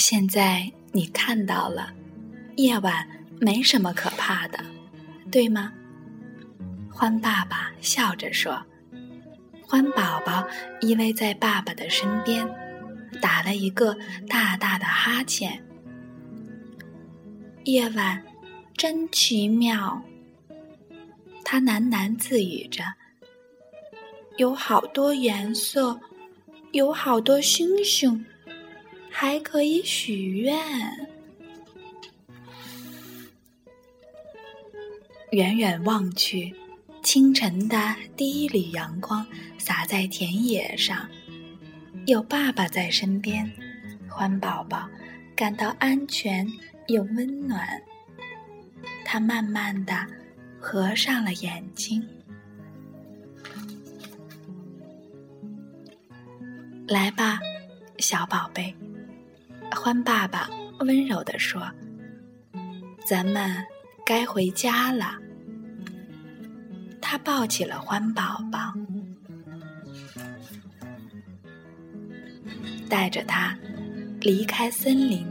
现在你看到了，夜晚没什么可怕的，对吗？欢爸爸笑着说。欢宝宝依偎在爸爸的身边，打了一个大大的哈欠。夜晚真奇妙，他喃喃自语着。有好多颜色，有好多星星，还可以许愿。远远望去，清晨的第一缕阳光洒在田野上，有爸爸在身边，欢宝宝感到安全又温暖。他慢慢的合上了眼睛。来吧，小宝贝，欢爸爸温柔地说：“咱们该回家了。”他抱起了欢宝宝，带着他离开森林，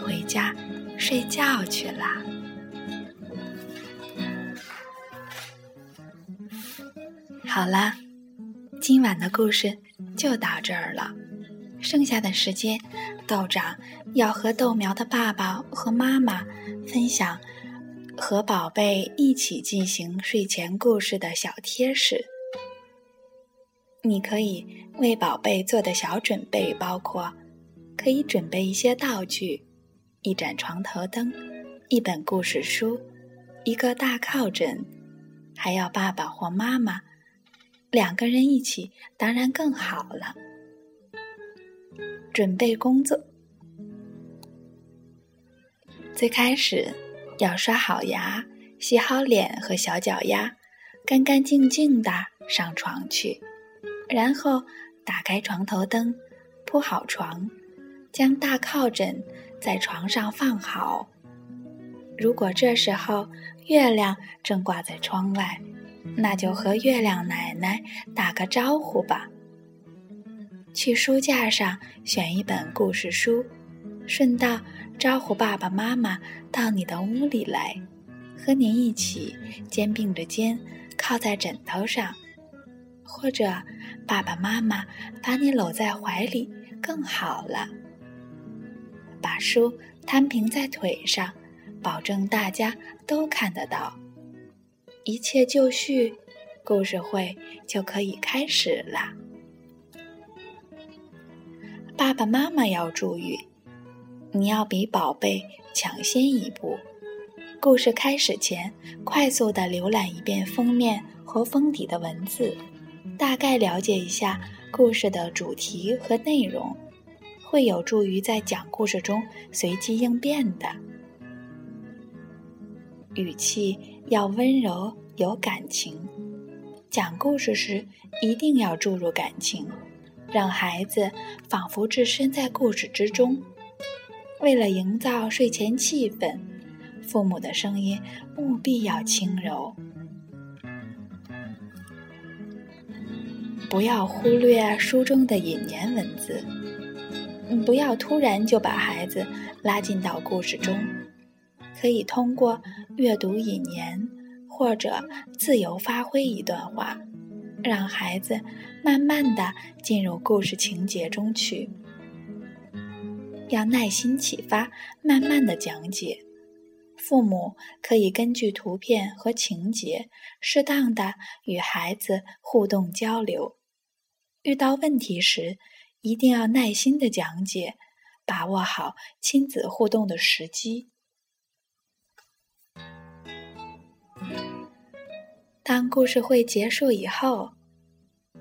回家睡觉去了。好啦，今晚的故事。就到这儿了，剩下的时间，道长要和豆苗的爸爸和妈妈分享和宝贝一起进行睡前故事的小贴士。你可以为宝贝做的小准备包括：可以准备一些道具，一盏床头灯，一本故事书，一个大靠枕，还要爸爸或妈妈。两个人一起当然更好了。准备工作，最开始要刷好牙、洗好脸和小脚丫，干干净净的上床去，然后打开床头灯，铺好床，将大靠枕在床上放好。如果这时候月亮正挂在窗外。那就和月亮奶奶打个招呼吧。去书架上选一本故事书，顺道招呼爸爸妈妈到你的屋里来，和你一起肩并着肩靠在枕头上，或者爸爸妈妈把你搂在怀里更好了。把书摊平在腿上，保证大家都看得到。一切就绪，故事会就可以开始了。爸爸妈妈要注意，你要比宝贝抢先一步。故事开始前，快速的浏览一遍封面和封底的文字，大概了解一下故事的主题和内容，会有助于在讲故事中随机应变的。语气要温柔有感情，讲故事时一定要注入感情，让孩子仿佛置身在故事之中。为了营造睡前气氛，父母的声音务必要轻柔，不要忽略书中的引言文字，不要突然就把孩子拉进到故事中。可以通过阅读引言，或者自由发挥一段话，让孩子慢慢的进入故事情节中去。要耐心启发，慢慢的讲解。父母可以根据图片和情节，适当的与孩子互动交流。遇到问题时，一定要耐心的讲解，把握好亲子互动的时机。当故事会结束以后，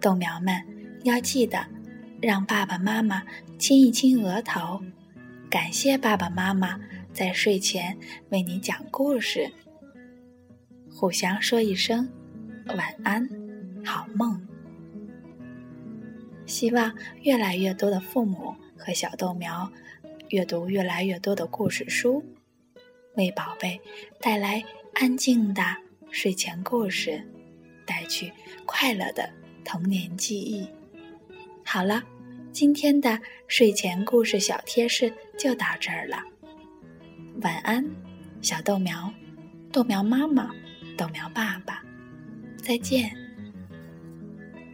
豆苗们要记得让爸爸妈妈亲一亲额头，感谢爸爸妈妈在睡前为你讲故事，互相说一声晚安，好梦。希望越来越多的父母和小豆苗阅读越来越多的故事书，为宝贝带来安静的。睡前故事，带去快乐的童年记忆。好了，今天的睡前故事小贴士就到这儿了。晚安，小豆苗，豆苗妈妈，豆苗爸爸，再见。